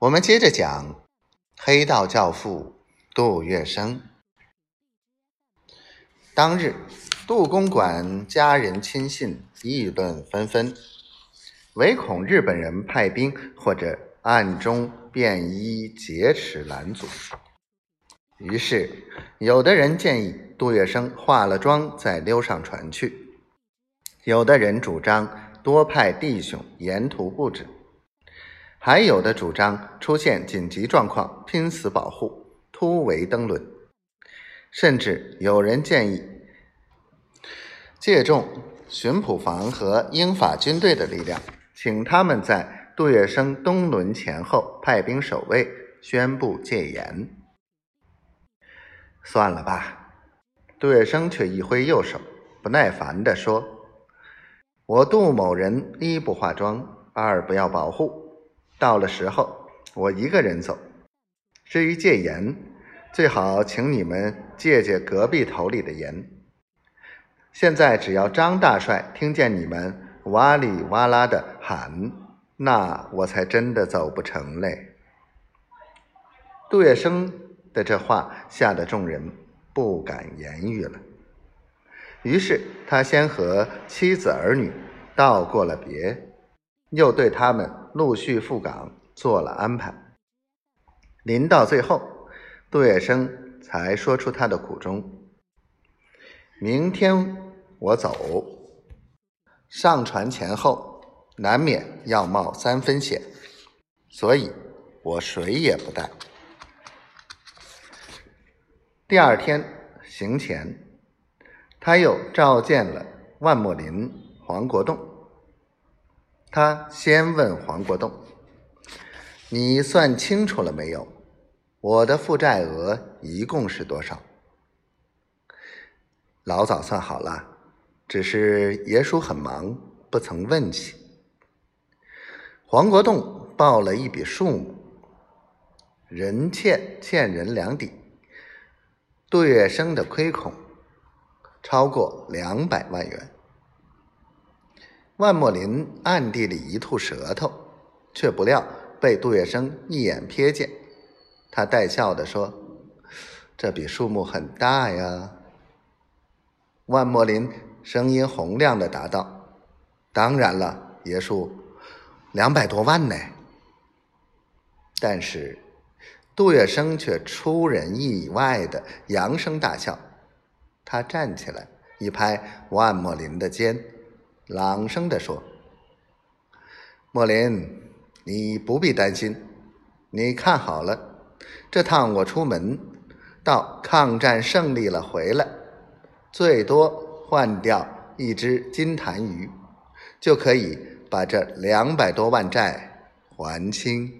我们接着讲黑道教父杜月笙。当日，杜公馆家人亲信议论纷纷，唯恐日本人派兵或者暗中便衣劫持拦阻。于是，有的人建议杜月笙化了妆再溜上船去；有的人主张多派弟兄沿途布置。还有的主张出现紧急状况，拼死保护，突围登轮；甚至有人建议借重巡捕房和英法军队的力量，请他们在杜月笙登轮前后派兵守卫，宣布戒严。算了吧，杜月笙却一挥右手，不耐烦地说：“我杜某人一不化妆，二不要保护。”到了时候，我一个人走。至于戒严，最好请你们戒戒隔壁头里的严。现在只要张大帅听见你们哇里哇啦的喊，那我才真的走不成嘞。杜月笙的这话吓得众人不敢言语了。于是他先和妻子儿女道过了别。又对他们陆续赴港做了安排。临到最后，杜月笙才说出他的苦衷：“明天我走，上船前后难免要冒三分险，所以我水也不带。”第二天行前，他又召见了万墨林、黄国栋。他先问黄国栋：“你算清楚了没有？我的负债额一共是多少？”老早算好了，只是爷叔很忙，不曾问起。黄国栋报了一笔数目：人欠欠人两底，杜月笙的亏空超过两百万元。万墨林暗地里一吐舌头，却不料被杜月笙一眼瞥见。他带笑的说：“这笔数目很大呀。”万墨林声音洪亮的答道：“当然了，爷叔，两百多万呢。”但是杜月笙却出人意外的扬声大笑。他站起来，一拍万墨林的肩。朗声地说：“莫林，你不必担心。你看好了，这趟我出门，到抗战胜利了回来，最多换掉一只金潭鱼，就可以把这两百多万债还清。”